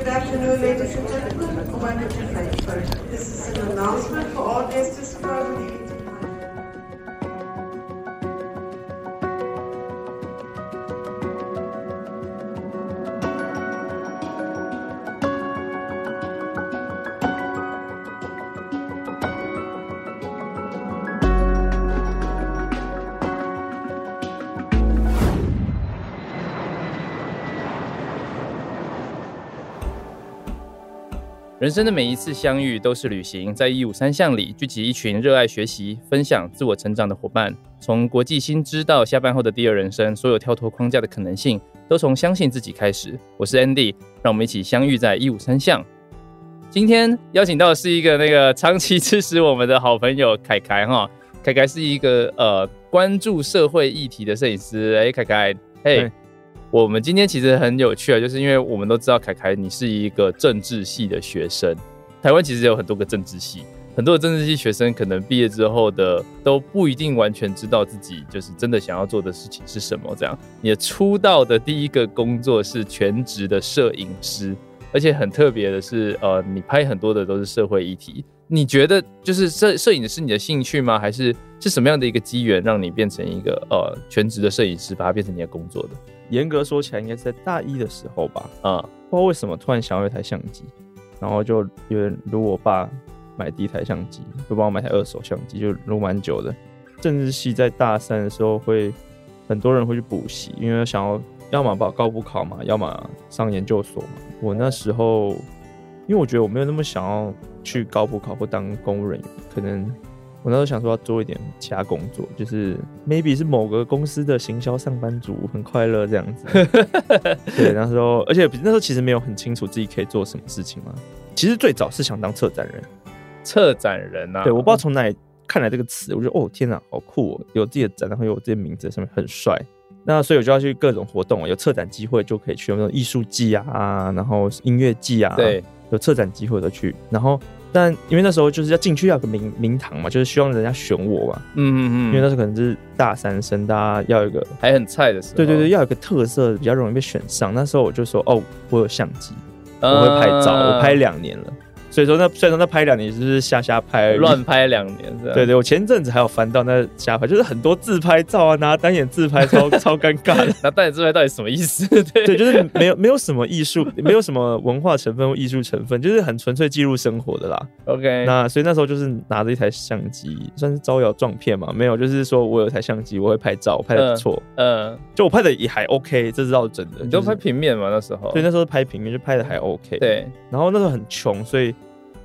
Good afternoon, ladies and gentlemen. This is an announcement for all guests describing 人生的每一次相遇都是旅行，在一五三巷里聚集一群热爱学习、分享自我成长的伙伴。从国际新知到下班后的第二人生，所有跳脱框架的可能性，都从相信自己开始。我是 Andy，让我们一起相遇在一五三巷。今天邀请到的是一个那个长期支持我们的好朋友凯凯哈，凯凯是一个呃关注社会议题的摄影师。哎，凯凯，嘿。我们今天其实很有趣啊，就是因为我们都知道凯凯你是一个政治系的学生，台湾其实有很多个政治系，很多的政治系学生可能毕业之后的都不一定完全知道自己就是真的想要做的事情是什么。这样，你的出道的第一个工作是全职的摄影师，而且很特别的是，呃，你拍很多的都是社会议题。你觉得就是摄摄影是你的兴趣吗？还是是什么样的一个机缘让你变成一个呃全职的摄影师，把它变成你的工作的？严格说起来，应该是在大一的时候吧。啊、嗯，不知道为什么突然想要一台相机，然后就有点如我爸买第一台相机，就帮我买台二手相机，就录蛮久的。政治系在大三的时候会很多人会去补习，因为想要要么报高补考嘛，要么上研究所嘛。我那时候因为我觉得我没有那么想要去高补考或当公务人员，可能。我那时候想说要做一点其他工作，就是 maybe 是某个公司的行销上班族，很快乐这样子。对，那时候，而且那时候其实没有很清楚自己可以做什么事情嘛。其实最早是想当策展人，策展人啊。对，我不知道从哪里看来这个词，我觉得哦天哪，好酷哦，有自己的展，然后有自己的名字在上面，很帅。那所以我就要去各种活动，有策展机会就可以去，有那种艺术季啊，然后音乐季啊，对，有策展机会的去，然后。但因为那时候就是要进去要有个名名堂嘛，就是希望人家选我嘛。嗯嗯嗯。因为那时候可能是大三生，大家要有一个还很菜的时候。对对对，要有个特色，比较容易被选上。那时候我就说，哦，我有相机，我会拍照，呃、我拍两年了。所以说那，虽然说那拍两年就是瞎瞎拍，乱拍两年是吧？对对，我前阵子还有翻到那瞎拍，就是很多自拍照啊，拿单眼自拍超 超尴尬的。拿单眼自拍到底什么意思？对对，就是没有没有什么艺术，没有什么文化成分或艺术成分，就是很纯粹记录生活的啦。OK，那所以那时候就是拿着一台相机，算是招摇撞骗嘛？没有，就是说我有一台相机，我会拍照，拍的不错。嗯，就我拍的也还 OK，这是倒真的。你就拍平面嘛？那时候，对，那时候拍平面就拍的还 OK。对，然后那时候很穷，所以。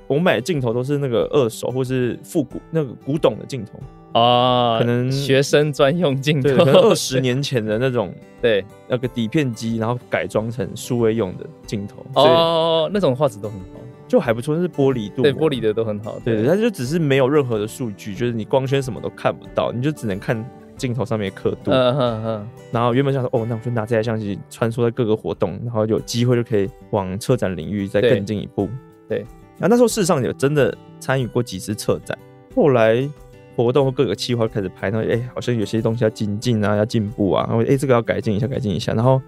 我买的镜头都是那个二手或是复古那个古董的镜头啊，可能学生专用镜头，可能二十年前的那种，对，那个底片机，然后改装成数位用的镜头哦，那种画质都很好，就还不错，那是玻璃度，对，玻璃的都很好，对，它就只是没有任何的数据，就是你光圈什么都看不到，你就只能看镜头上面刻度，嗯嗯嗯，然后原本想说，哦，那我就拿这台相机穿梭在各个活动，然后有机会就可以往车展领域再更进一步，对。对然后那时候事实上有真的参与过几次策展，后来活动各个企划开始拍，然后哎，好像有些东西要精进啊，要进步啊，然后哎，这个要改进一下，改进一下，然后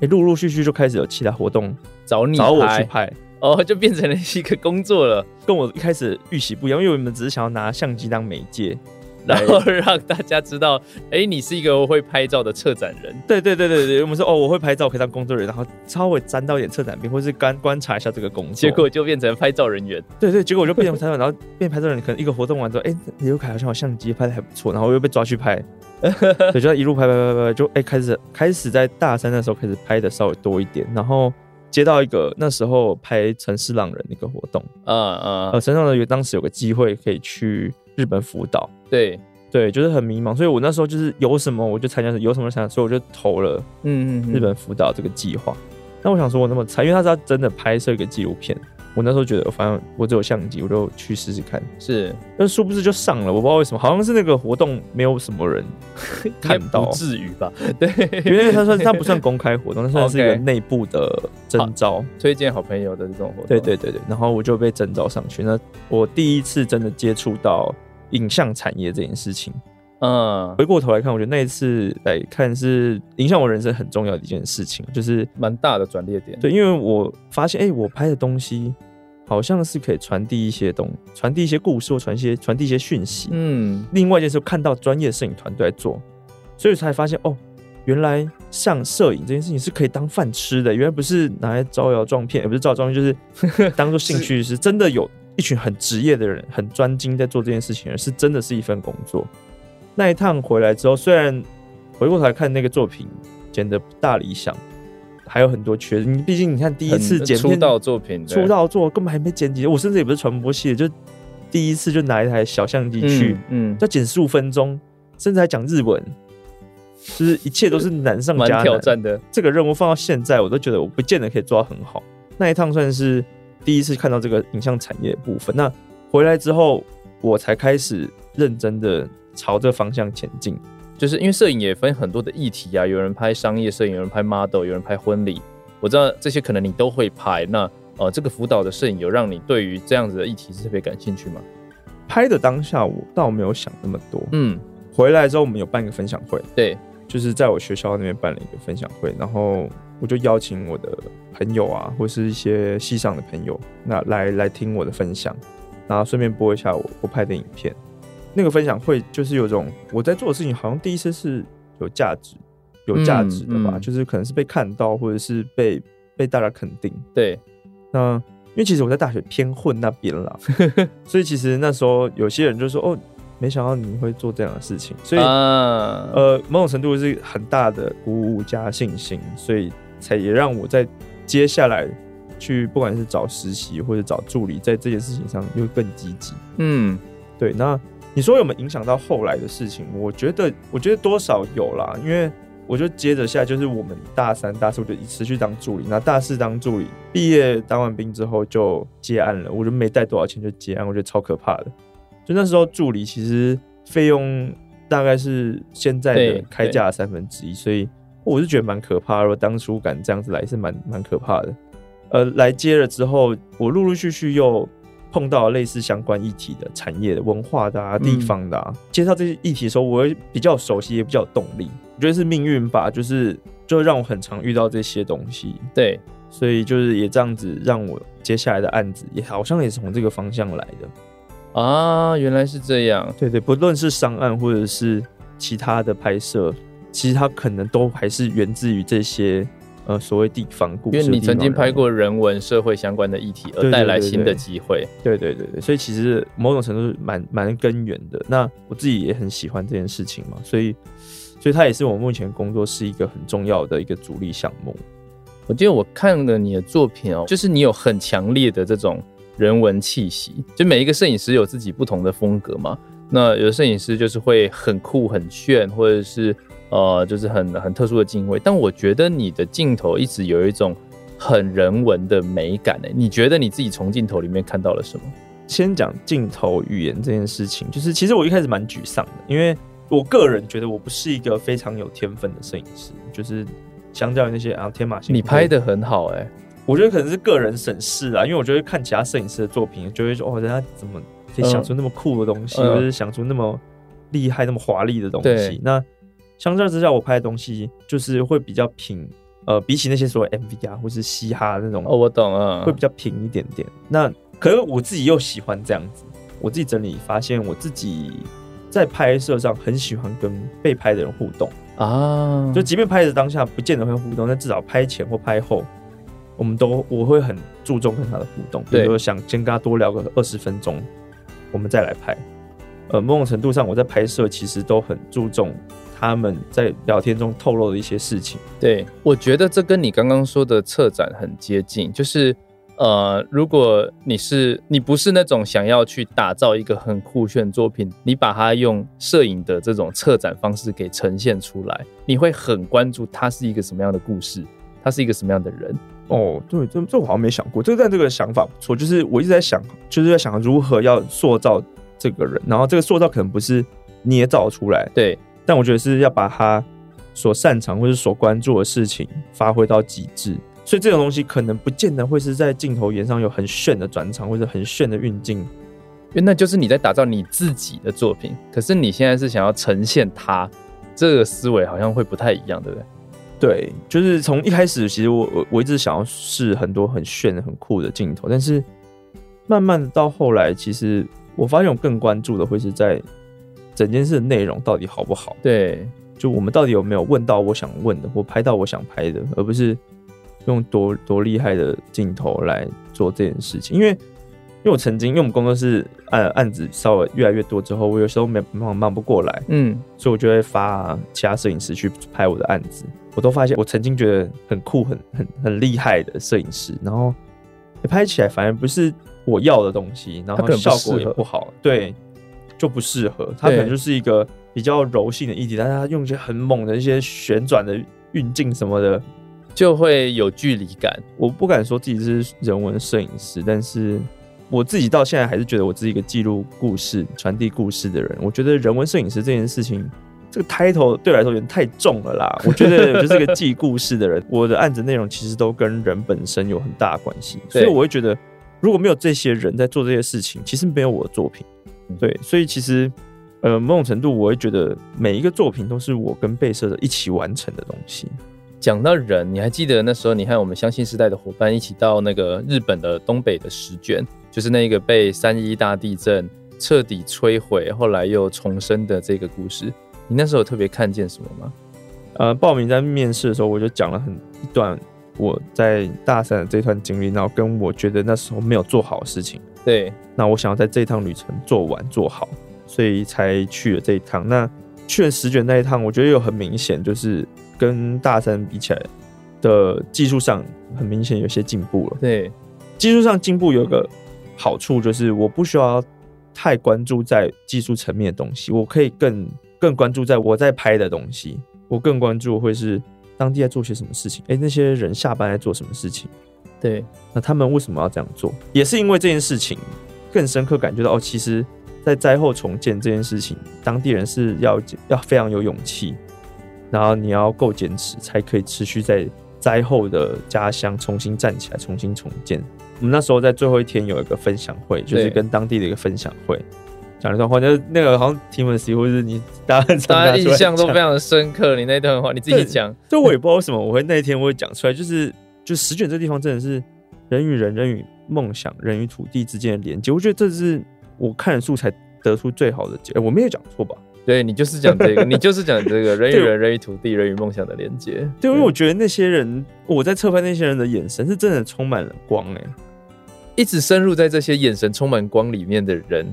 哎，陆陆续续就开始有其他活动找你找我去拍，哦，就变成了一个工作了，跟我一开始预期不一样，因为我们只是想要拿相机当媒介。然后让大家知道，哎、欸，你是一个会拍照的策展人。对对对对对，我们说哦，我会拍照，可以当工作人员，然后稍微沾到一点策展兵，或是观观察一下这个工作。结果就变成拍照人员。对对，结果我就变成拍照，然后变拍照人员。可能一个活动完之后，哎、欸，刘凯好像有相机拍的还不错，然后我又被抓去拍，所以就一路拍拍拍拍，就哎、欸、开始开始在大三的时候开始拍的稍微多一点，然后接到一个那时候拍城市浪人的一个活动，嗯嗯，呃，城市浪人有当时有个机会可以去日本福岛，对。对，就是很迷茫，所以我那时候就是有什么我就参加，有什么想，所以我就投了嗯嗯日本福岛这个计划。那、嗯、我想说，我那么惨，因为他是要真的拍摄一个纪录片，我那时候觉得，反正我只有相机，我就去试试看。是，但殊不知就上了，我不知道为什么，好像是那个活动没有什么人 看到，不至于吧？对，因为他说他不算公开活动，他算是一个 内部的征召，推荐好朋友的这种活动。对对对对，然后我就被征召上去。那我第一次真的接触到。影像产业这件事情，嗯，回过头来看，我觉得那一次来看是影响我人生很重要的一件事情，就是蛮大的转捩点。对，因为我发现，哎、欸，我拍的东西好像是可以传递一些东，传递一些故事，或传些传递一些讯息。嗯，另外一件事，看到专业摄影团队在做，所以才发现，哦，原来像摄影这件事情是可以当饭吃的，原来不是拿来招摇撞骗，也不是招摇撞骗，就是 当做兴趣，是真的有一群很职业的人，很专精在做这件事情，而是真的是一份工作。那一趟回来之后，虽然回过头来看那个作品剪的不大理想，还有很多缺。你毕竟你看第一次剪出道作品，出道作根本还没剪辑，我甚至也不是传播系的，就第一次就拿一台小相机去，嗯，要剪十五分钟，甚至还讲日文，就是一切都是难上加难。挑战的这个任务放到现在，我都觉得我不见得可以做到很好。那一趟算是第一次看到这个影像产业的部分。那回来之后，我才开始认真的。朝这方向前进，就是因为摄影也分很多的议题啊，有人拍商业摄影，有人拍 model，有人拍婚礼。我知道这些可能你都会拍。那呃，这个辅导的摄影有让你对于这样子的议题是特别感兴趣吗？拍的当下我倒没有想那么多。嗯，回来之后我们有办一个分享会，对，就是在我学校那边办了一个分享会，然后我就邀请我的朋友啊，或是一些戏上的朋友，那来来听我的分享，然后顺便播一下我我拍的影片。那个分享会就是有种我在做的事情，好像第一次是有价值、有价值的吧，嗯嗯、就是可能是被看到，或者是被被大家肯定。对，那因为其实我在大学偏混那边啦，所以其实那时候有些人就说：“哦，没想到你会做这样的事情。”所以、啊、呃，某种程度是很大的鼓舞加信心，所以才也让我在接下来去不管是找实习或者找助理，在这件事情上又更积极。嗯，对，那。你说有没有影响到后来的事情？我觉得，我觉得多少有啦，因为我就接着下来，就是我们大三、大四我就持续当助理，那大四当助理，毕业当完兵之后就接案了，我就没带多少钱就接案，我觉得超可怕的。就那时候助理其实费用大概是现在的开价三分之一，所以我是觉得蛮可怕的。如果当初敢这样子来，是蛮蛮可怕的。呃，来接了之后，我陆陆续续又。碰到类似相关议题的产业的文化的啊，地方的啊，介绍这些议题的时候，我会比较熟悉，也比较有动力。我觉得是命运吧，就是就让我很常遇到这些东西。对，所以就是也这样子让我接下来的案子也好像也是从这个方向来的啊。原来是这样。对对，不论是商案或者是其他的拍摄，其实它可能都还是源自于这些。呃，所谓地方故事，因为你曾经拍过人文社会相关的议题，而带来新的机会。对对对对，所以其实某种程度是蛮蛮根源的。那我自己也很喜欢这件事情嘛，所以，所以它也是我目前工作是一个很重要的一个主力项目。我记得我看了你的作品哦，就是你有很强烈的这种人文气息，就每一个摄影师有自己不同的风格嘛。那有的摄影师就是会很酷很炫，或者是。呃，就是很很特殊的镜位，但我觉得你的镜头一直有一种很人文的美感诶。你觉得你自己从镜头里面看到了什么？先讲镜头语言这件事情，就是其实我一开始蛮沮丧的，因为我个人觉得我不是一个非常有天分的摄影师，就是相较于那些啊天马行空，你拍的很好诶，我觉得可能是个人审视啊，因为我觉得看其他摄影师的作品，就会说哦，人家怎么可以想出那么酷的东西，或者是想出那么厉害、那么华丽的东西，那。相较之下，我拍的东西就是会比较平，呃，比起那些所谓 MV 啊或是嘻哈那种，哦，我懂了，会比较平一点点。那可是我自己又喜欢这样子，我自己整理发现，我自己在拍摄上很喜欢跟被拍的人互动啊。就即便拍的当下不见得会互动，但至少拍前或拍后，我们都我会很注重跟他的互动。比如说想先跟他多聊个二十分钟，我们再来拍。呃，某种程度上，我在拍摄其实都很注重。他们在聊天中透露的一些事情，对，我觉得这跟你刚刚说的策展很接近。就是，呃，如果你是你不是那种想要去打造一个很酷炫作品，你把它用摄影的这种策展方式给呈现出来，你会很关注它是一个什么样的故事，他是一个什么样的人。哦，对，这这我好像没想过，这个但这个想法不错。就是我一直在想，就是在想如何要塑造这个人，然后这个塑造可能不是捏造出来，对。但我觉得是要把他所擅长或者所关注的事情发挥到极致，所以这种东西可能不见得会是在镜头语言上有很炫的转场或者很炫的运镜，因为那就是你在打造你自己的作品。可是你现在是想要呈现它，这个思维好像会不太一样，对不对？对，就是从一开始，其实我我我一直想要试很多很炫很酷的镜头，但是慢慢的到后来，其实我发现我更关注的会是在整件事的内容到底好不好。对，就我们到底有没有问到我想问的，或拍到我想拍的，而不是用多多厉害的镜头来做这件事情。因为因为我曾经，因为我们工作室案案子稍微越来越多之后，我有时候没忙忙不过来，嗯，所以我就会发其他摄影师去拍我的案子。我都发现，我曾经觉得很酷、很很很厉害的摄影师，然后拍起来反而不是我要的东西，然后效果也不好，对，就不适合。它可能就是一个比较柔性的议题，但是它用一些很猛的一些旋转的运镜什么的，就会有距离感。我不敢说自己是人文摄影师，但是我自己到现在还是觉得我自己一个记录故事、传递故事的人。我觉得人文摄影师这件事情。这个 title 对我来说有点太重了啦，我觉得我就是一个记故事的人，我的案子内容其实都跟人本身有很大的关系，所以我会觉得如果没有这些人在做这些事情，其实没有我的作品。对，所以其实呃某种程度我会觉得每一个作品都是我跟被摄者一起完成的东西。讲到人，你还记得那时候你和我们相信时代的伙伴一起到那个日本的东北的石卷，就是那个被三一大地震彻底摧毁，后来又重生的这个故事。你那时候有特别看见什么吗？呃，报名在面试的时候，我就讲了很一段我在大三的这段经历，然后跟我觉得那时候没有做好的事情。对，那我想要在这一趟旅程做完做好，所以才去了这一趟。那去了石卷那一趟，我觉得有很明显，就是跟大三比起来的技术上，很明显有些进步了。对，技术上进步有个好处，就是我不需要太关注在技术层面的东西，我可以更。更关注在我在拍的东西，我更关注会是当地在做些什么事情。哎、欸，那些人下班在做什么事情？对，那他们为什么要这样做？也是因为这件事情更深刻感觉到哦，其实，在灾后重建这件事情，当地人是要要非常有勇气，然后你要够坚持，才可以持续在灾后的家乡重新站起来，重新重建。我们那时候在最后一天有一个分享会，就是跟当地的一个分享会。讲一段话，就是那个好像提问时，或者是你大家大家印象都非常深刻。你那段话你自己讲，就我也不知道为什么我会那一天我会讲出来，就是就石卷这地方真的是人与人、人与梦想、人与土地之间的连接。我觉得这是我看了素材得出最好的结论。我没有讲错吧？对，你就是讲这个，你就是讲这个人与人、人与土地、人与梦想的连接。对，因为我觉得那些人，我在侧拍那些人的眼神是真的充满了光哎、欸，一直深入在这些眼神充满光里面的人。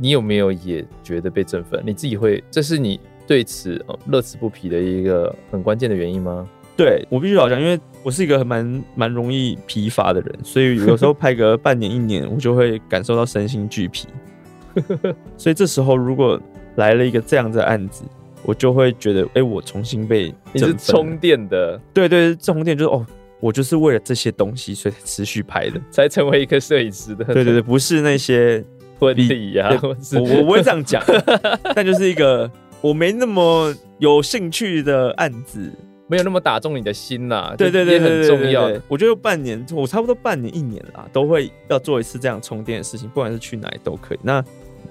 你有没有也觉得被振奋？你自己会，这是你对此乐此不疲的一个很关键的原因吗？对，我必须老讲，因为我是一个蛮蛮容易疲乏的人，所以有时候拍个半年一年，我就会感受到身心俱疲。所以这时候如果来了一个这样的案子，我就会觉得，哎、欸，我重新被你是充电的，对，对對，充电就是哦，我就是为了这些东西，所以持续拍的，才成为一个摄影师的。对对对，不是那些。婚礼呀，我我不会这样讲，但就是一个我没那么有兴趣的案子，没有那么打中你的心啦。对对对，很重要。我觉得半年，我差不多半年一年啦，都会要做一次这样充电的事情，不管是去哪里都可以。那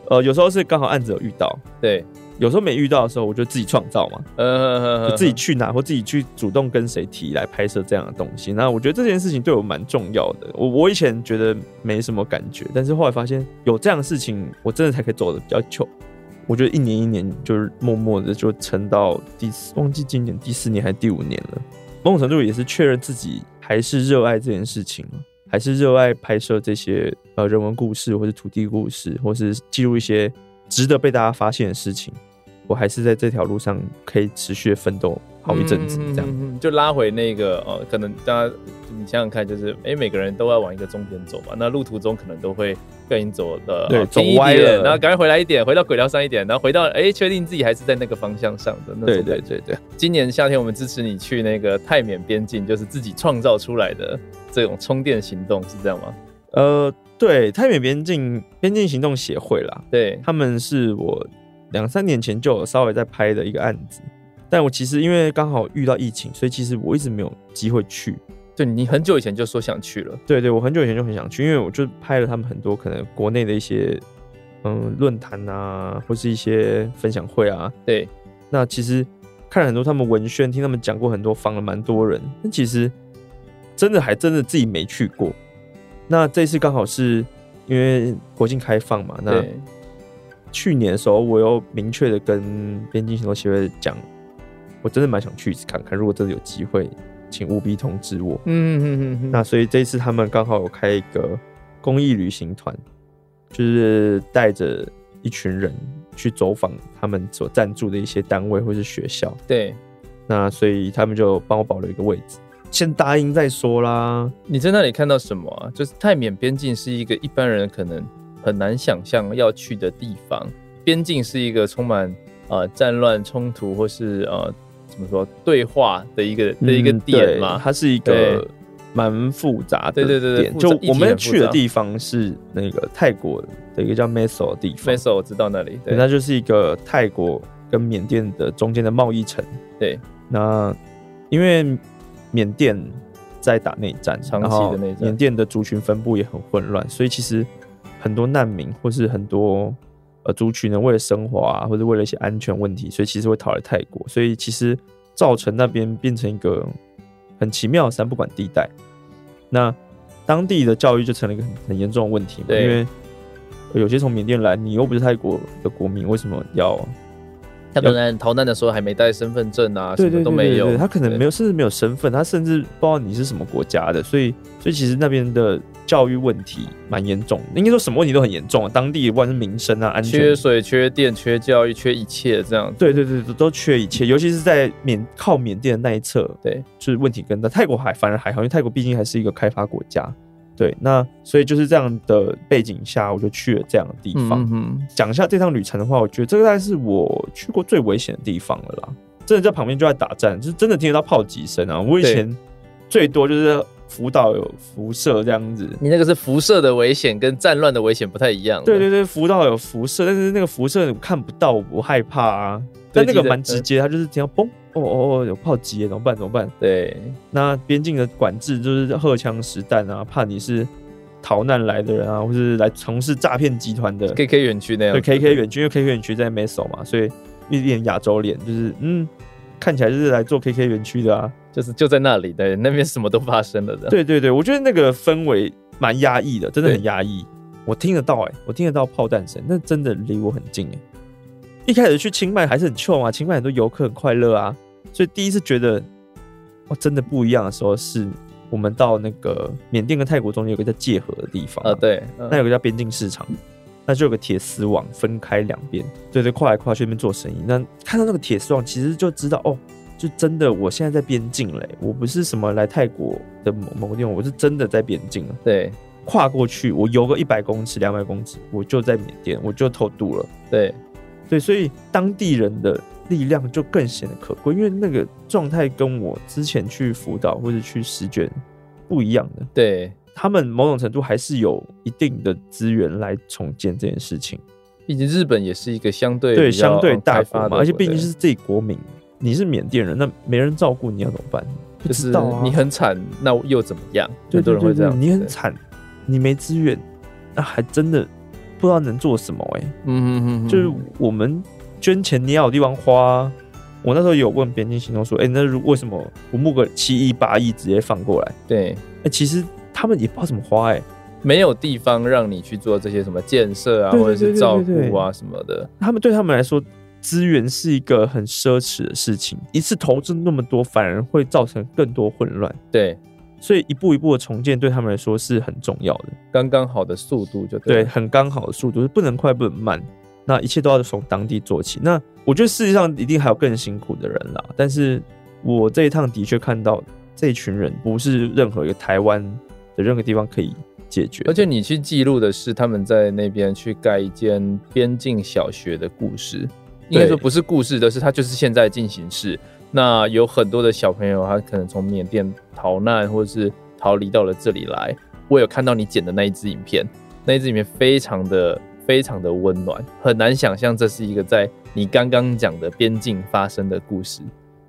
呃，有时候是刚好案子有遇到，对。有时候没遇到的时候，我就自己创造嘛，呃，自己去哪或自己去主动跟谁提来拍摄这样的东西。那我觉得这件事情对我蛮重要的。我我以前觉得没什么感觉，但是后来发现有这样的事情，我真的才可以走的比较久。我觉得一年一年就是默默的就撑到第四，忘记今年第四年还是第五年了。某种程度也是确认自己还是热爱这件事情，还是热爱拍摄这些呃人文故事，或是土地故事，或是记录一些值得被大家发现的事情。我还是在这条路上可以持续奋斗好一阵子，这样、嗯、就拉回那个呃，可能大家你想想看，就是哎、欸，每个人都要往一个终点走嘛，那路途中可能都会不小心走的对走歪了，然后赶快回来一点，回到轨道上一点，然后回到哎，确、欸、定自己还是在那个方向上的那种。对对对对，今年夏天我们支持你去那个泰缅边境，就是自己创造出来的这种充电行动，是这样吗？呃，对，泰缅边境边境行动协会啦，对，他们是我。两三年前就有稍微在拍的一个案子，但我其实因为刚好遇到疫情，所以其实我一直没有机会去。对，你很久以前就说想去了。对对，我很久以前就很想去，因为我就拍了他们很多可能国内的一些嗯论坛啊，或是一些分享会啊。对，那其实看了很多他们文宣，听他们讲过很多，访了蛮多人。但其实真的还真的自己没去过。那这次刚好是因为国境开放嘛，那去年的时候我又明确的跟边境行动协会讲，我真的蛮想去看看，如果真的有机会，请务必通知我。嗯嗯嗯。那所以这次他们刚好有开一个公益旅行团，就是带着一群人去走访他们所赞助的一些单位或是学校。对。那所以他们就帮我保留一个位置。先答应再说啦。你在那里看到什么啊？就是泰缅边境是一个一般人可能很难想象要去的地方。边境是一个充满呃战乱冲突或是呃怎么说对话的一个的一个点嘛？它是一个蛮复杂的。对对对对，就我们去的地方是那个泰国的一个叫 Meso 的地方。Meso 我知道那里，对，那就是一个泰国跟缅甸的中间的贸易城。对，那因为。缅甸在打内战，长期的内战，缅甸的族群分布也很混乱，所以其实很多难民或是很多呃族群呢，为了生活啊，或者为了一些安全问题，所以其实会逃来泰国，所以其实造成那边变成一个很奇妙的三不管地带。那当地的教育就成了一个很很严重的问题嘛，因为有些从缅甸来，你又不是泰国的国民，为什么要？他可能逃难的时候还没带身份证啊，什么都没有。他可能没有，甚至没有身份，他甚至不知道你是什么国家的。所以，所以其实那边的教育问题蛮严重的。应该说什么问题都很严重啊，当地不管是民生啊、安全、缺水、缺电、缺教育、缺一切这样。对对对，都缺一切。尤其是在缅靠缅甸的那一侧，对，就是问题更大。泰国还反而还好，因为泰国毕竟还是一个开发国家。对，那所以就是这样的背景下，我就去了这样的地方。讲、嗯、一下这趟旅程的话，我觉得这个大概是我去过最危险的地方了啦。真的在旁边就在打战，就是真的听得到炮击声啊！我以前最多就是福岛有辐射这样子。你那个是辐射的危险，跟战乱的危险不太一样。对对对，福岛有辐射，但是那个辐射我看不到，我害怕啊。但那个蛮直接，它就是听到嘣。哦哦哦，有炮击，怎么办？怎么办？对，那边境的管制就是荷枪实弹啊，怕你是逃难来的人啊，或是来从事诈骗集团的。K K 园区那样。对，K K 园区，因为 K K 园区在 Meso 嘛，所以一脸亚洲脸，就是嗯，看起来就是来做 K K 园区的啊，就是就在那里的，那边什么都发生了的。对对对，我觉得那个氛围蛮压抑的，真的很压抑。我听得到哎、欸，我听得到炮弹声，那真的离我很近哎、欸。一开始去清迈还是很 chill 啊，清迈很多游客很快乐啊。所以第一次觉得哇，真的不一样的时候，是我们到那个缅甸跟泰国中间有个叫界河的地方啊，对，那有个叫边境市场，那就有个铁丝网分开两边，对对，跨来跨去那边做生意。那看到那个铁丝网，其实就知道哦，就真的我现在在边境嘞，我不是什么来泰国的某某个地方，我是真的在边境了。对，跨过去，我游个一百公尺、两百公尺，我就在缅甸，我就偷渡了。对，对，所以当地人的。力量就更显得可贵，因为那个状态跟我之前去辅导或者去实卷不一样的。对，他们某种程度还是有一定的资源来重建这件事情。毕竟日本也是一个相对对相对大国嘛，而且毕竟是自己国民。你是缅甸人，那没人照顾你要怎么办？不知道啊，你很惨，那又怎么样？很多人会这样。你很惨，你没资源，那还真的不知道能做什么哎、欸。嗯嗯嗯，就是我们。捐钱你要有地方花，我那时候有问边境行动说，哎、欸，那如为什么不募个七亿八亿直接放过来？对，哎、欸，其实他们也不知道怎么花、欸，哎，没有地方让你去做这些什么建设啊，或者是照顾啊什么的。他们对他们来说，资源是一个很奢侈的事情，一次投资那么多，反而会造成更多混乱。对，所以一步一步的重建对他们来说是很重要的，刚刚好的速度就对，对，很刚好的速度，是不能快不能慢。那一切都要从当地做起。那我觉得世界上一定还有更辛苦的人啦。但是我这一趟的确看到这群人不是任何一个台湾的任何地方可以解决。而且你去记录的是他们在那边去盖一间边境小学的故事，应该说不是故事的是，它就是现在进行式。那有很多的小朋友，他可能从缅甸逃难或者是逃离到了这里来。我有看到你剪的那一支影片，那一支影片非常的。非常的温暖，很难想象这是一个在你刚刚讲的边境发生的故事。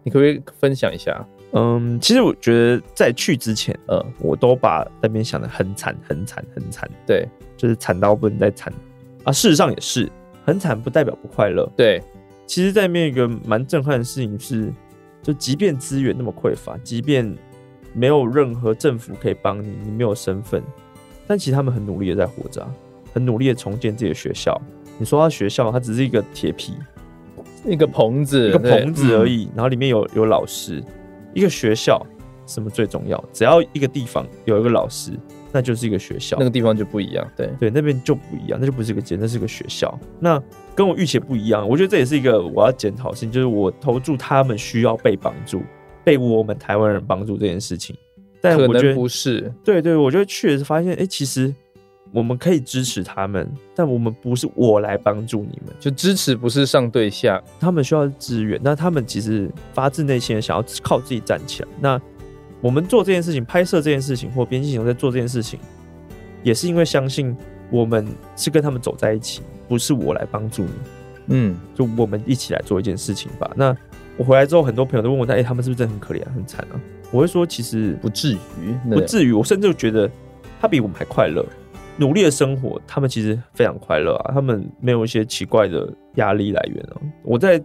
你可不可以分享一下？嗯，其实我觉得在去之前，呃、嗯，我都把那边想的很惨、很惨、很惨。对，就是惨到不能再惨啊。事实上也是很惨，不代表不快乐。对，其实，在里面一个蛮震撼的事情是，就即便资源那么匮乏，即便没有任何政府可以帮你，你没有身份，但其实他们很努力的在活着，很努力的重建自己的学校。你说他学校，它只是一个铁皮，一个棚子，一个棚子而已，然后里面有有老师，一个学校。什么最重要？只要一个地方有一个老师，那就是一个学校。那个地方就不一样，对对，那边就不一样，那就不是个街，那是个学校。那跟我预期不一样，我觉得这也是一个我要检讨的事情，就是我投注他们需要被帮助，被我们台湾人帮助这件事情。但我觉得不是，对，对对，我就确实发现，哎、欸，其实我们可以支持他们，但我们不是我来帮助你们，就支持不是上对下，他们需要支援，那他们其实发自内心的想要靠自己站起来。那我们做这件事情，拍摄这件事情，或编辑行动在做这件事情，也是因为相信我们是跟他们走在一起，不是我来帮助你。嗯，就我们一起来做一件事情吧。那我回来之后，很多朋友都问我，哎、欸，他们是不是真的很可怜、很惨啊？我会说，其实不至于，不至于。我甚至觉得他比我们还快乐，努力的生活，他们其实非常快乐啊。他们没有一些奇怪的压力来源啊。我在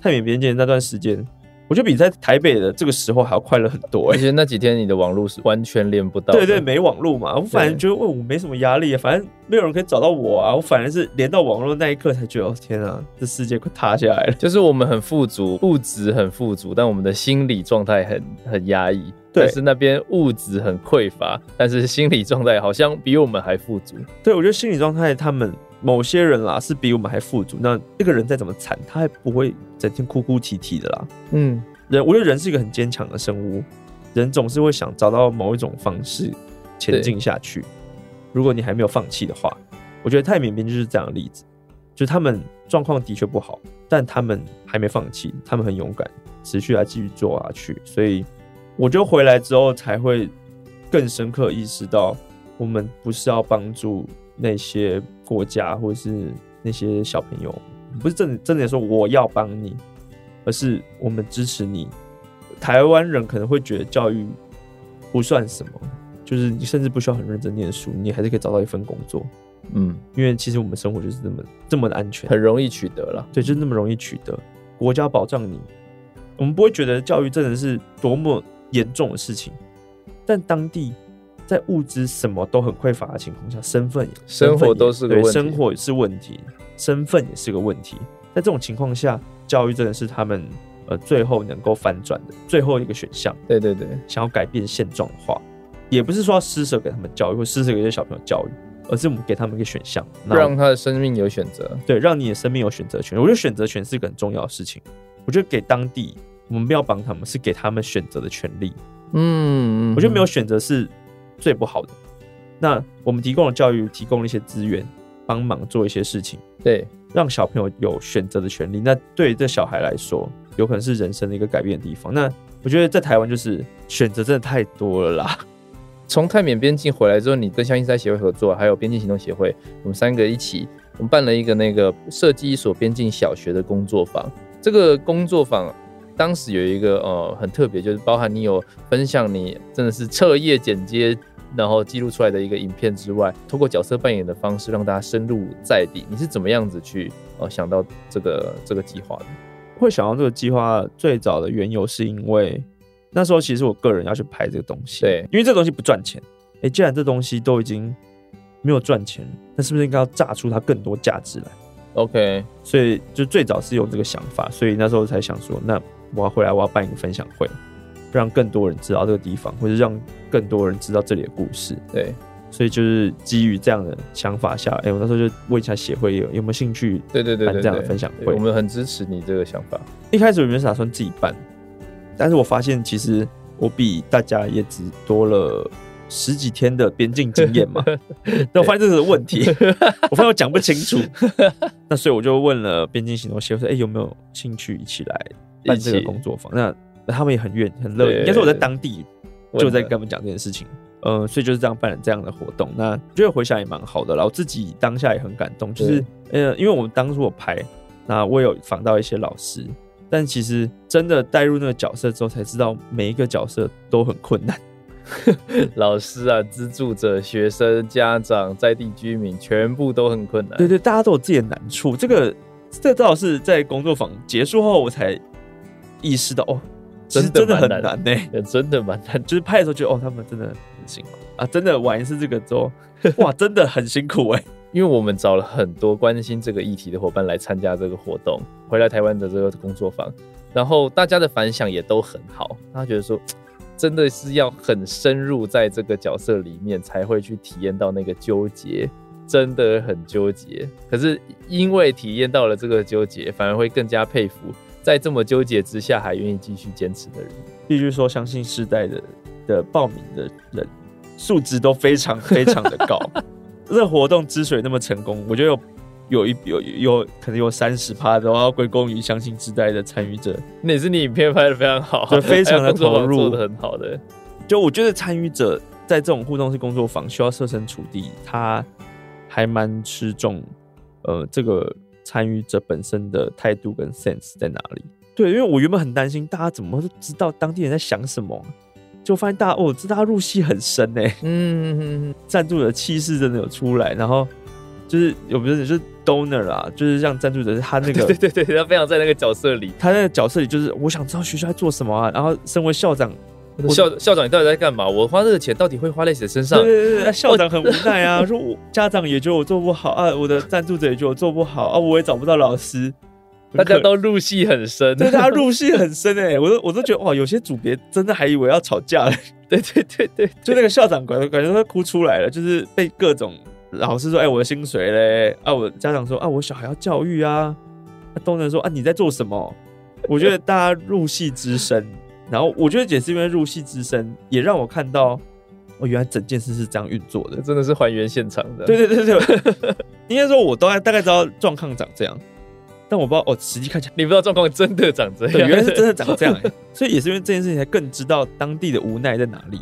泰缅边界那段时间。我觉得比在台北的这个时候还要快乐很多、欸，而且那几天你的网络是完全连不到，对，对对，没网络嘛，我反正觉得，我没什么压力，反正没有人可以找到我啊，我反而是连到网络那一刻才觉得，哦天啊，这世界快塌下来了。就是我们很富足，物质很富足，但我们的心理状态很很压抑。对，但是那边物质很匮乏，但是心理状态好像比我们还富足。对，我觉得心理状态，他们某些人啦是比我们还富足。那一个人再怎么惨，他还不会整天哭哭啼啼的啦。嗯。人，我觉得人是一个很坚强的生物，人总是会想找到某一种方式前进下去。如果你还没有放弃的话，我觉得泰缅边就是这样的例子，就他们状况的确不好，但他们还没放弃，他们很勇敢，持续来继续做下去。所以，我就回来之后才会更深刻意识到，我们不是要帮助那些国家或者是那些小朋友，不是真真的说我要帮你。而是我们支持你。台湾人可能会觉得教育不算什么，就是你甚至不需要很认真念书，你还是可以找到一份工作。嗯，因为其实我们生活就是这么这么的安全，很容易取得了。对，就那么容易取得，国家保障你，我们不会觉得教育真的是多么严重的事情。但当地在物资什么都很匮乏的情况下，身份、生活都是个问题，对，生活也是问题，身份也是个问题。在这种情况下，教育真的是他们呃最后能够翻转的最后一个选项。对对对，想要改变现状的话，也不是说要施舍给他们教育，或施舍给这些小朋友教育，而是我们给他们一个选项，让他的生命有选择。对，让你的生命有选择权。我觉得选择权是一个很重要的事情。我觉得给当地，我们不要帮他们，是给他们选择的权利。嗯，我觉得没有选择是最不好的。那我们提供了教育，提供了一些资源，帮忙做一些事情。对。让小朋友有选择的权利，那对于这小孩来说，有可能是人生的一个改变的地方。那我觉得在台湾就是选择真的太多了啦。从泰缅边境回来之后，你跟相信赛协会合作，还有边境行动协会，我们三个一起，我们办了一个那个设计一所边境小学的工作坊。这个工作坊当时有一个呃很特别，就是包含你有分享你真的是彻夜剪接。然后记录出来的一个影片之外，通过角色扮演的方式让大家深入在地。你是怎么样子去呃想到这个这个计划的？会想到这个计划最早的缘由是因为那时候其实我个人要去拍这个东西，对，因为这个东西不赚钱。哎，既然这东西都已经没有赚钱，那是不是应该要榨出它更多价值来？OK，所以就最早是有这个想法，所以那时候才想说，那我要回来，我要办一个分享会。让更多人知道这个地方，或者让更多人知道这里的故事。对，所以就是基于这样的想法下，哎、欸，我那时候就问一下协会有有没有兴趣，对对对，办这样的分享会。我们很支持你这个想法。一开始我们是打算自己办，但是我发现其实我比大家也只多了十几天的边境经验嘛，但我发现这是问题，我发现我讲不清楚。那所以我就问了边境行动协会说，哎、欸，有没有兴趣一起来办这个工作坊？那他们也很愿很乐意，应该说我在当地就在跟他们讲这件事情，呃，所以就是这样办了这样的活动。那觉得回想也蛮好的，然后自己当下也很感动，就是呃，因为我们当初我拍，那我有访到一些老师，但其实真的带入那个角色之后，才知道每一个角色都很困难，老师啊、资助者、学生、家长、在地居民，全部都很困难。对对，大家都有自己的难处。这个这个倒是在工作坊结束后，我才意识到哦，真的很难呢、欸，真的蛮难。就是拍的时候觉得哦，他们真的很辛苦啊，真的玩一次这个之后，哇，真的很辛苦哎、欸。因为我们找了很多关心这个议题的伙伴来参加这个活动，回来台湾的这个工作坊，然后大家的反响也都很好。他觉得说，真的是要很深入在这个角色里面，才会去体验到那个纠结，真的很纠结。可是因为体验到了这个纠结，反而会更加佩服在这么纠结之下还愿意继续坚持的人。必须说，相信世代的的报名的人素质都非常非常的高。这个活动之所以那么成功，我觉得有有一有有可能有三十趴都要归功于相信时代的参与者。那也是你影片拍的非常好，对，非常的 投入，做的很好的。就我觉得参与者在这种互动式工作坊需要设身处地，他还蛮吃重呃这个参与者本身的态度跟 sense 在哪里。对，因为我原本很担心大家怎么会知道当地人在想什么。就发现大家哦，这大家入戏很深呢。嗯，赞助的气势真的有出来，然后就是有不是就是 donor 啊，就是像赞助者他那个，对对对，他非常在那个角色里，他那个角色里就是我想知道学校在做什么啊，然后身为校长，校校长你到底在干嘛？我花这个钱到底会花在谁身上？对对对，校长很无奈啊，说我家长也觉得我做不好啊，我的赞助者也觉得我做不好啊，我也找不到老师。大家都入戏很深，对，大家 入戏很深哎，我都我都觉得哇，有些组别真的还以为要吵架 了，对对对对，就那个校长感觉感觉都快哭出来了，就是被各种老师说，哎，我的薪水嘞，啊，我家长说啊，我小孩要教育啊，都能说啊，你在做什么？我觉得大家入戏之深，然后我觉得也是因为入戏之深，也让我看到，哦，原来整件事是这样运作的，真的是还原现场的，对对对对，应该说我都大概知道状况长这样。但我不知道，哦，实际看起来你不知道状况真的长这样，原来是真的长这样，欸，所以也是因为这件事情才更知道当地的无奈在哪里。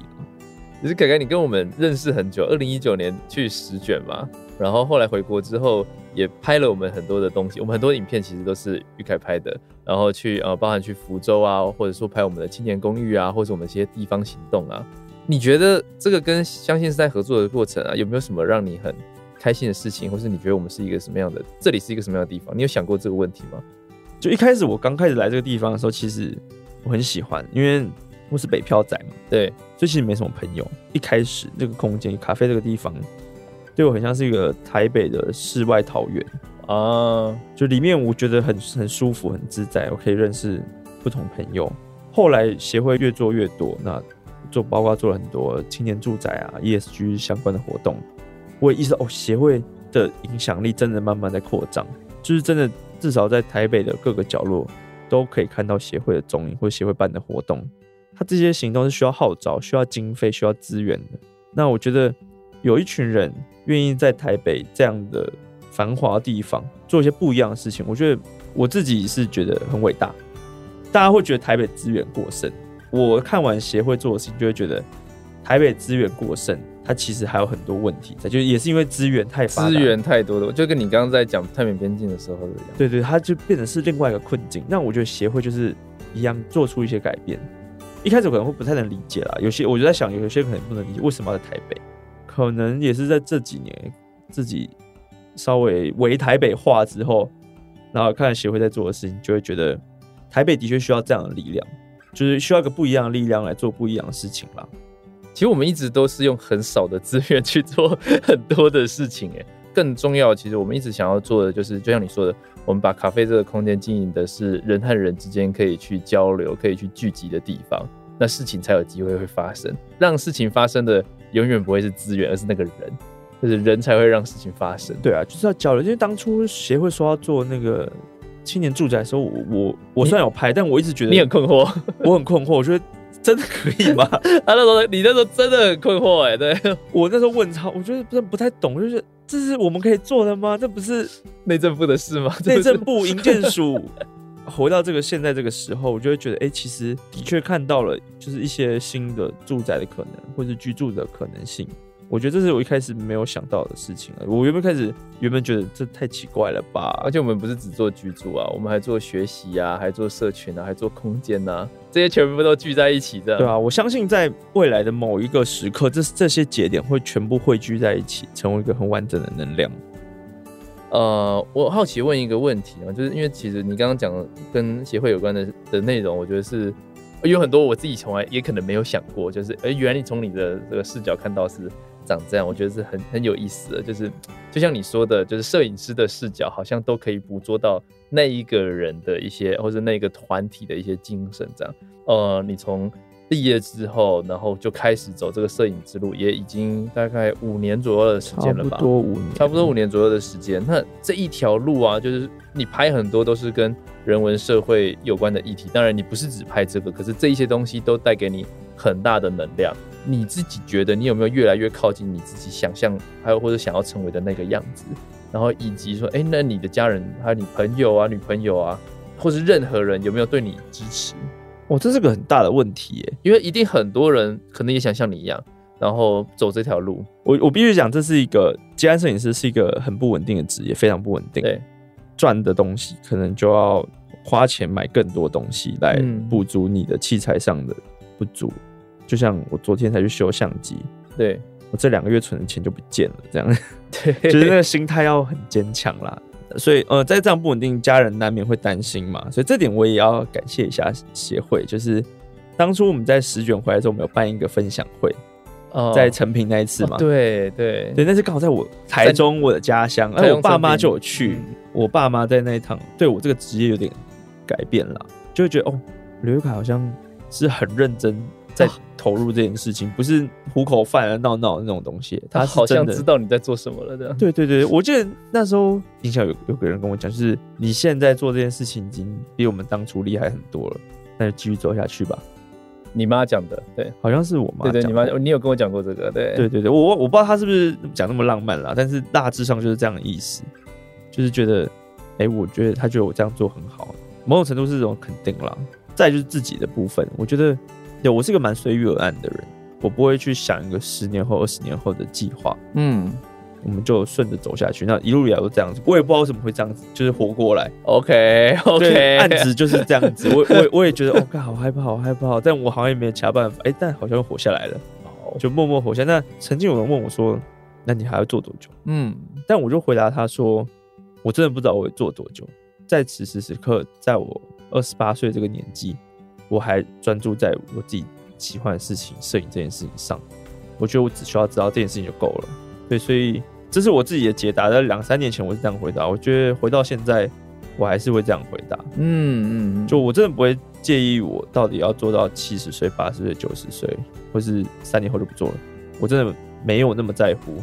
其实凯凯，你跟我们认识很久，二零一九年去十卷嘛，然后后来回国之后也拍了我们很多的东西，我们很多影片其实都是玉凯拍的，然后去呃，包含去福州啊，或者说拍我们的青年公寓啊，或者我们一些地方行动啊，你觉得这个跟相信是在合作的过程啊，有没有什么让你很开心的事情，或是你觉得我们是一个什么样的？这里是一个什么样的地方？你有想过这个问题吗？就一开始我刚开始来这个地方的时候，其实我很喜欢，因为我是北漂仔嘛，对，所以其实没什么朋友。一开始那个空间咖啡这个地方，对我很像是一个台北的世外桃源啊，就里面我觉得很很舒服、很自在，我可以认识不同朋友。后来协会越做越多，那做包括做了很多青年住宅啊、ESG 相关的活动。我也意识到哦，协会的影响力真的慢慢在扩张，就是真的至少在台北的各个角落都可以看到协会的踪影或协会办的活动。他这些行动是需要号召、需要经费、需要资源的。那我觉得有一群人愿意在台北这样的繁华地方做一些不一样的事情，我觉得我自己是觉得很伟大。大家会觉得台北资源过剩，我看完协会做的事情，就会觉得台北资源过剩。它其实还有很多问题在，就也是因为资源太发达，资源太多了，就跟你刚刚在讲泰缅边境的时候一样。对对，它就变成是另外一个困境。那我觉得协会就是一样做出一些改变。一开始可能会不太能理解啦，有些我就在想，有些可能不能理解为什么要在台北，可能也是在这几年自己稍微为台北化之后，然后看协会在做的事情，就会觉得台北的确需要这样的力量，就是需要一个不一样的力量来做不一样的事情啦。其实我们一直都是用很少的资源去做很多的事情，哎，更重要，其实我们一直想要做的就是，就像你说的，我们把咖啡这个空间经营的是人和人之间可以去交流、可以去聚集的地方，那事情才有机会会发生。让事情发生的永远不会是资源，而是那个人，就是人才会让事情发生。对啊，就是要交流。因为当初协会说要做那个青年住宅的时候，我我我虽然有拍，但我一直觉得你很困惑，我很困惑，我觉得。真的可以吗？他 那时候，你那时候真的很困惑哎。对，我那时候问他，我觉得真的不太懂，就是这是我们可以做的吗？这不是内政部的事吗？内政部营建署回到这个现在这个时候，我就会觉得，哎、欸，其实的确看到了，就是一些新的住宅的可能，或是居住的可能性。我觉得这是我一开始没有想到的事情。我原本开始原本觉得这太奇怪了吧？而且我们不是只做居住啊，我们还做学习啊，还做社群啊，还做空间啊，这些全部都聚在一起的。对啊，我相信在未来的某一个时刻，这这些节点会全部汇聚在一起，成为一个很完整的能量。呃，我好奇问一个问题啊，就是因为其实你刚刚讲跟协会有关的的内容，我觉得是有很多我自己从来也可能没有想过，就是哎，原来你从你的这个视角看到是。长这样，我觉得是很很有意思的，就是就像你说的，就是摄影师的视角好像都可以捕捉到那一个人的一些，或者那个团体的一些精神。这样，呃，你从毕业之后，然后就开始走这个摄影之路，也已经大概五年左右的时间了吧？差不多五年，差不多五年左右的时间。那这一条路啊，就是你拍很多都是跟人文社会有关的议题，当然你不是只拍这个，可是这一些东西都带给你很大的能量。你自己觉得你有没有越来越靠近你自己想象，还有或者想要成为的那个样子？然后以及说，哎、欸，那你的家人还有你朋友啊、女朋友啊，或是任何人有没有对你支持？哦，这是个很大的问题耶，因为一定很多人可能也想像你一样，然后走这条路。我我必须讲，这是一个接案摄影师是一个很不稳定的职业，非常不稳定。对，赚的东西可能就要花钱买更多东西来补足你的器材上的不足。嗯就像我昨天才去修相机，对，我这两个月存的钱就不见了，这样，对，就是那个心态要很坚强啦。所以呃，在这样不稳定，家人难免会担心嘛。所以这点我也要感谢一下协会，就是当初我们在十卷回来之后，我们有办一个分享会，哦、在成平那一次嘛，哦、对对对，那是刚好在我台中我的家乡，而我爸妈就有去，嗯、我爸妈在那一趟对我这个职业有点改变了，就会觉得哦，刘凯好像是很认真。在投入这件事情，不是糊口饭啊闹闹的那种东西。他好像知道你在做什么了，的。对对对，我记得那时候印象有有个人跟我讲，就是你现在做这件事情已经比我们当初厉害很多了，那就继续走下去吧。你妈讲的，对，好像是我妈。对对，你妈，你有跟我讲过这个，对对对对，我我不知道他是不是讲那么浪漫啦，但是大致上就是这样的意思，就是觉得，哎，我觉得他觉得我这样做很好，某种程度是这种肯定啦。再就是自己的部分，我觉得。对，我是一个蛮随遇而安的人，我不会去想一个十年后、二十年后的计划。嗯，我们就顺着走下去。那一路以来都这样子，我也不知道为什么会这样子，就是活过来。OK，OK，案子就是这样子。我我我也觉得，哦，好害怕，好害怕。但我好像也没有其他办法。哎，但好像又活下来了，就默默活下来。那曾经有人问我说：“那你还要做多久？”嗯，但我就回答他说：“我真的不知道我会做多久。在此时此刻，在我二十八岁这个年纪。”我还专注在我自己喜欢的事情，摄影这件事情上。我觉得我只需要知道这件事情就够了。对，所以这是我自己的解答。在两三年前我是这样回答，我觉得回到现在我还是会这样回答。嗯嗯，就我真的不会介意我到底要做到七十岁、八十岁、九十岁，或是三年后就不做了。我真的没有那么在乎。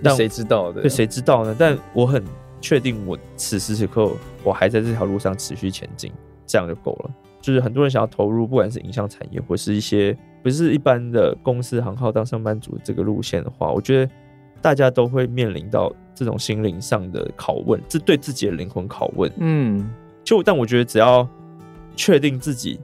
那谁知道的？对，谁知道呢？但我很确定，我此时此刻我还在这条路上持续前进，这样就够了。就是很多人想要投入，不管是影像产业，或是一些不是一般的公司行号当上班族这个路线的话，我觉得大家都会面临到这种心灵上的拷问，这对自己的灵魂拷问。嗯，就但我觉得只要确定自己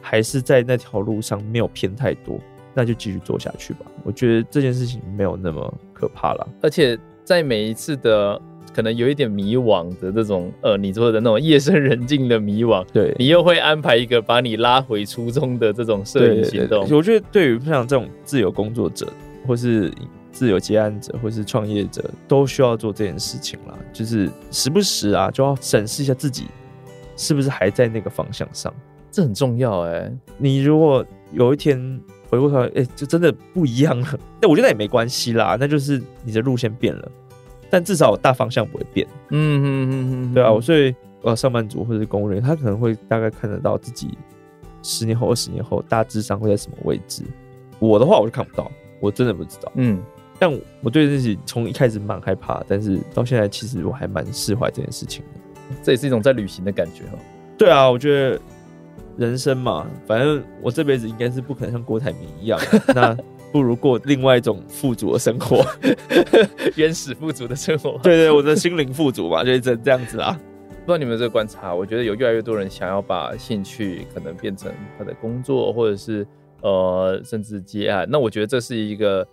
还是在那条路上没有偏太多，那就继续做下去吧。我觉得这件事情没有那么可怕了，而且在每一次的。可能有一点迷惘的这种，呃，你说的那种夜深人静的迷惘，对，你又会安排一个把你拉回初衷的这种摄影行动。我觉得对于像这种自由工作者，或是自由接案者，或是创业者，都需要做这件事情啦。就是时不时啊，就要审视一下自己是不是还在那个方向上，这很重要哎、欸。你如果有一天回过头来，哎、欸，就真的不一样了，但我觉得也没关系啦，那就是你的路线变了。但至少大方向不会变，嗯嗯嗯嗯，对啊，我所以呃，上班族或者是工人，他可能会大概看得到自己十年后、二十年后大致上会在什么位置。我的话，我就看不到，我真的不知道。嗯，但我对自己从一开始蛮害怕，但是到现在其实我还蛮释怀这件事情的。这也是一种在旅行的感觉哦。对啊，我觉得人生嘛，反正我这辈子应该是不可能像郭台铭一样。那。不如过另外一种富足的生活，原始富足的生活。对，对对，我的心灵富足嘛，就是这这样子啊。不知道你们这个观察，我觉得有越来越多人想要把兴趣可能变成他的工作，或者是呃，甚至接案。那我觉得这是一个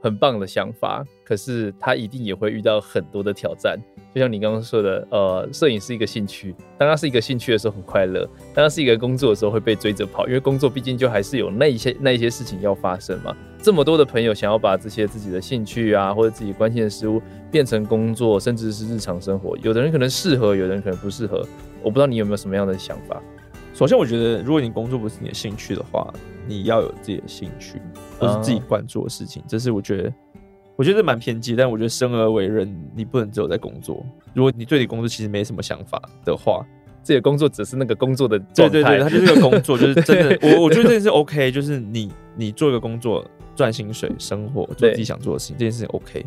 很棒的想法，可是他一定也会遇到很多的挑战。就像你刚刚说的，呃，摄影是一个兴趣，当它是一个兴趣的时候很快乐，当它是一个工作的时候会被追着跑，因为工作毕竟就还是有那一些那一些事情要发生嘛。这么多的朋友想要把这些自己的兴趣啊，或者自己关心的事物变成工作，甚至是日常生活，有的人可能适合，有的人可能不适合。我不知道你有没有什么样的想法。首先，我觉得如果你工作不是你的兴趣的话，你要有自己的兴趣，或是自己关注的事情，这是我觉得。我觉得蛮偏激，但我觉得生而为人，你不能只有在工作。如果你对你工作其实没什么想法的话，这个工作只是那个工作的状态。对对对，它就是个工作，就是真的。我我觉得这件事 OK，就是你你做一个工作赚薪水生活，做自己想做的事情，这件事情 OK。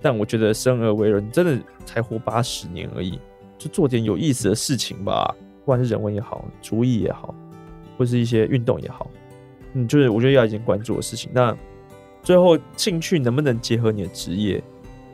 但我觉得生而为人，真的才活八十年而已，就做点有意思的事情吧，不管是人文也好，厨艺也好，或是一些运动也好，嗯，就是我觉得要一件关注的事情。那。最后，兴趣能不能结合你的职业？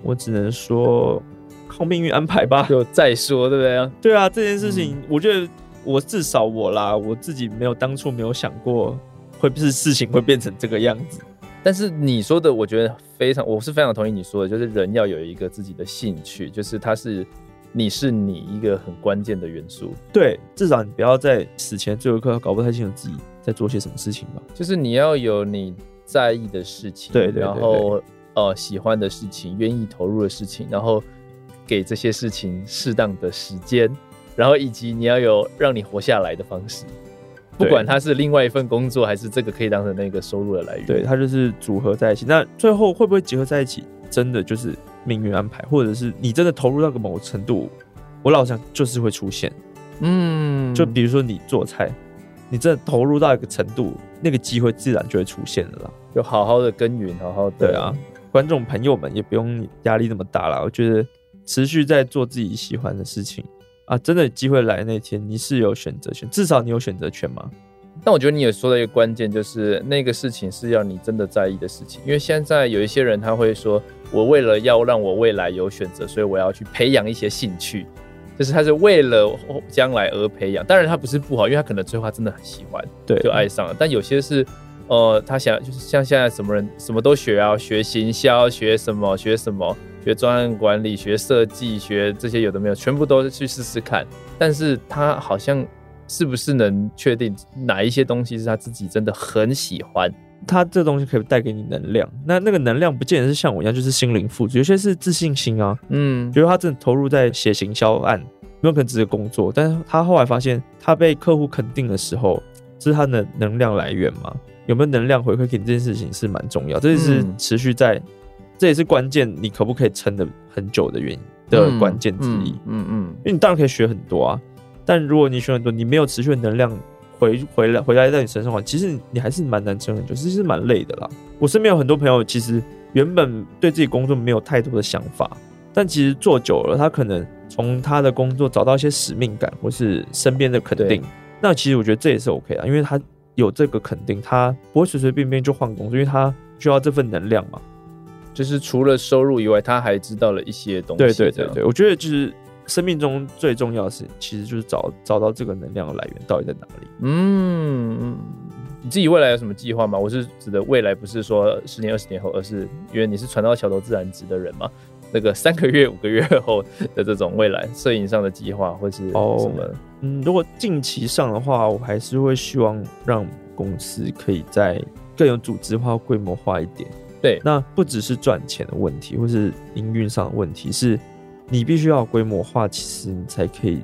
我只能说靠命运安排吧。就再说，对不对啊？对啊，这件事情，我觉得我至少我啦，我自己没有当初没有想过会不是事情会变成这个样子。但是你说的，我觉得非常，我是非常同意你说的，就是人要有一个自己的兴趣，就是它是你是你一个很关键的元素。对，至少你不要在死前最后一刻搞不太清楚自己在做些什么事情吧。就是你要有你。在意的事情，对，对，对，对，然后呃喜欢的事情，愿意投入的事情，然后给这些事情适当的时间，然后以及你要有让你活下来的方式，不管它是另外一份工作，还是这个可以当成那个收入的来源，对，它就是组合在一起。那最后会不会结合在一起？真的就是命运安排，或者是你真的投入到个某个程度，我老想就是会出现。嗯，就比如说你做菜。你真的投入到一个程度，那个机会自然就会出现了啦。就好好的耕耘，好好的。对啊，观众朋友们也不用压力那么大啦。我觉得持续在做自己喜欢的事情啊，真的机会来那天，你是有选择权，至少你有选择权嘛。但我觉得你也说了一个关键，就是那个事情是要你真的在意的事情。因为现在有一些人他会说，我为了要让我未来有选择，所以我要去培养一些兴趣。就是他是为了将来而培养，当然他不是不好，因为他可能最后他真的很喜欢，对，就爱上了。但有些是，呃，他想就是像现在什么人什么都学啊，学行销，学什么学什么，学专案管理，学设计，学这些有的没有，全部都去试试看。但是他好像是不是能确定哪一些东西是他自己真的很喜欢？他这东西可以带给你能量，那那个能量不见得是像我一样，就是心灵富足，有些是自信心啊。嗯，比如他真的投入在写行销案，没有可能只是工作，但是他后来发现，他被客户肯定的时候，这是他的能量来源嘛？有没有能量回馈给你这件事情是蛮重要，这也是持续在，嗯、这也是关键，你可不可以撑的很久的原因的关键之一。嗯嗯，嗯，嗯，因为你当然可以学很多啊，但如果你学很多，你没有持续的能量。回回来回来在你身上的话，其实你还是蛮难撑很久，其实是蛮累的啦。我身边有很多朋友，其实原本对自己工作没有太多的想法，但其实做久了，他可能从他的工作找到一些使命感，或是身边的肯定。那其实我觉得这也是 OK 的，因为他有这个肯定，他不会随随便便就换工作，因为他需要这份能量嘛。就是除了收入以外，他还知道了一些东西。对对对对，我觉得就是。生命中最重要的事，其实就是找找到这个能量的来源到底在哪里。嗯，你自己未来有什么计划吗？我是指的未来，不是说十年、二十年后，而是因为你是传到桥头自然直的人嘛。那个三个月、五个月后的这种未来摄影上的计划，或是什么？哦，嗯，如果近期上的话，我还是会希望让公司可以在更有组织化、规模化一点。对，那不只是赚钱的问题，或是营运上的问题，是。你必须要规模化，其实你才可以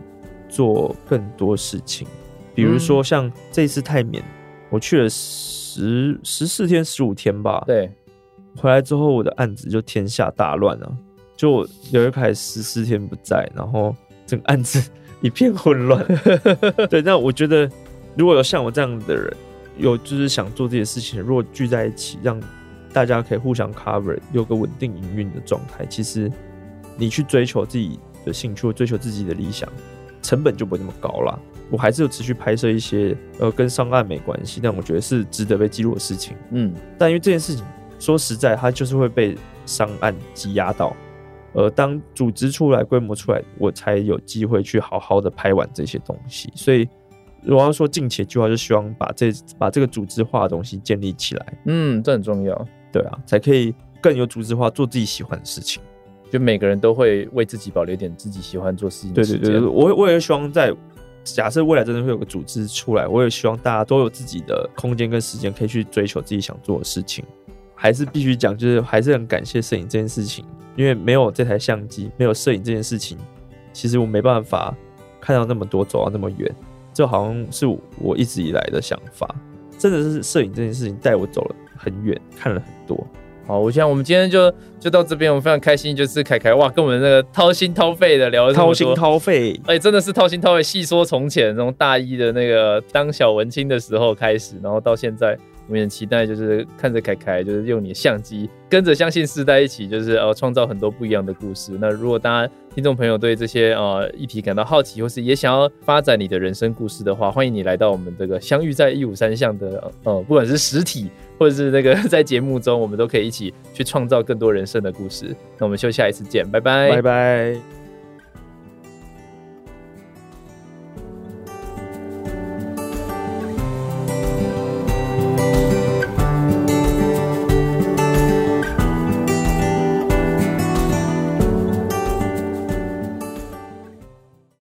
做更多事情。比如说像这次泰缅，我去了十十四天、十五天吧。对，回来之后我的案子就天下大乱了，就刘一凯十四天不在，然后整个案子一片混乱。对，那我觉得如果有像我这样的人，有就是想做这些事情，如果聚在一起，让大家可以互相 cover，有个稳定营运的状态，其实。你去追求自己的兴趣，或追求自己的理想，成本就不会那么高了。我还是有持续拍摄一些呃跟商案没关系，但我觉得是值得被记录的事情。嗯，但因为这件事情说实在，它就是会被商案挤压到，而当组织出来、规模出来，我才有机会去好好的拍完这些东西。所以我要说近期计划，就希望把这把这个组织化的东西建立起来。嗯，这很重要。对啊，才可以更有组织化，做自己喜欢的事情。就每个人都会为自己保留点自己喜欢做事情的时间。对对对，我我也希望在假设未来真的会有个组织出来，我也希望大家都有自己的空间跟时间，可以去追求自己想做的事情。还是必须讲，就是还是很感谢摄影这件事情，因为没有这台相机，没有摄影这件事情，其实我没办法看到那么多，走到那么远。这好像是我一直以来的想法，真的是摄影这件事情带我走了很远，看了很多。好，我想我们今天就就到这边，我们非常开心，就是凯凯哇，跟我们那个掏心掏肺的聊，掏心掏肺，哎、欸，真的是掏心掏肺，细说从前，从大一的那个当小文青的时候开始，然后到现在。我们很期待，就是看着凯凯，就是用你的相机，跟着相信世代一起，就是呃创造很多不一样的故事。那如果大家听众朋友对这些呃议题感到好奇，或是也想要发展你的人生故事的话，欢迎你来到我们这个相遇在一五三巷的呃，不管是实体或者是那个 在节目中，我们都可以一起去创造更多人生的故事。那我们就下一次见，拜拜，拜拜。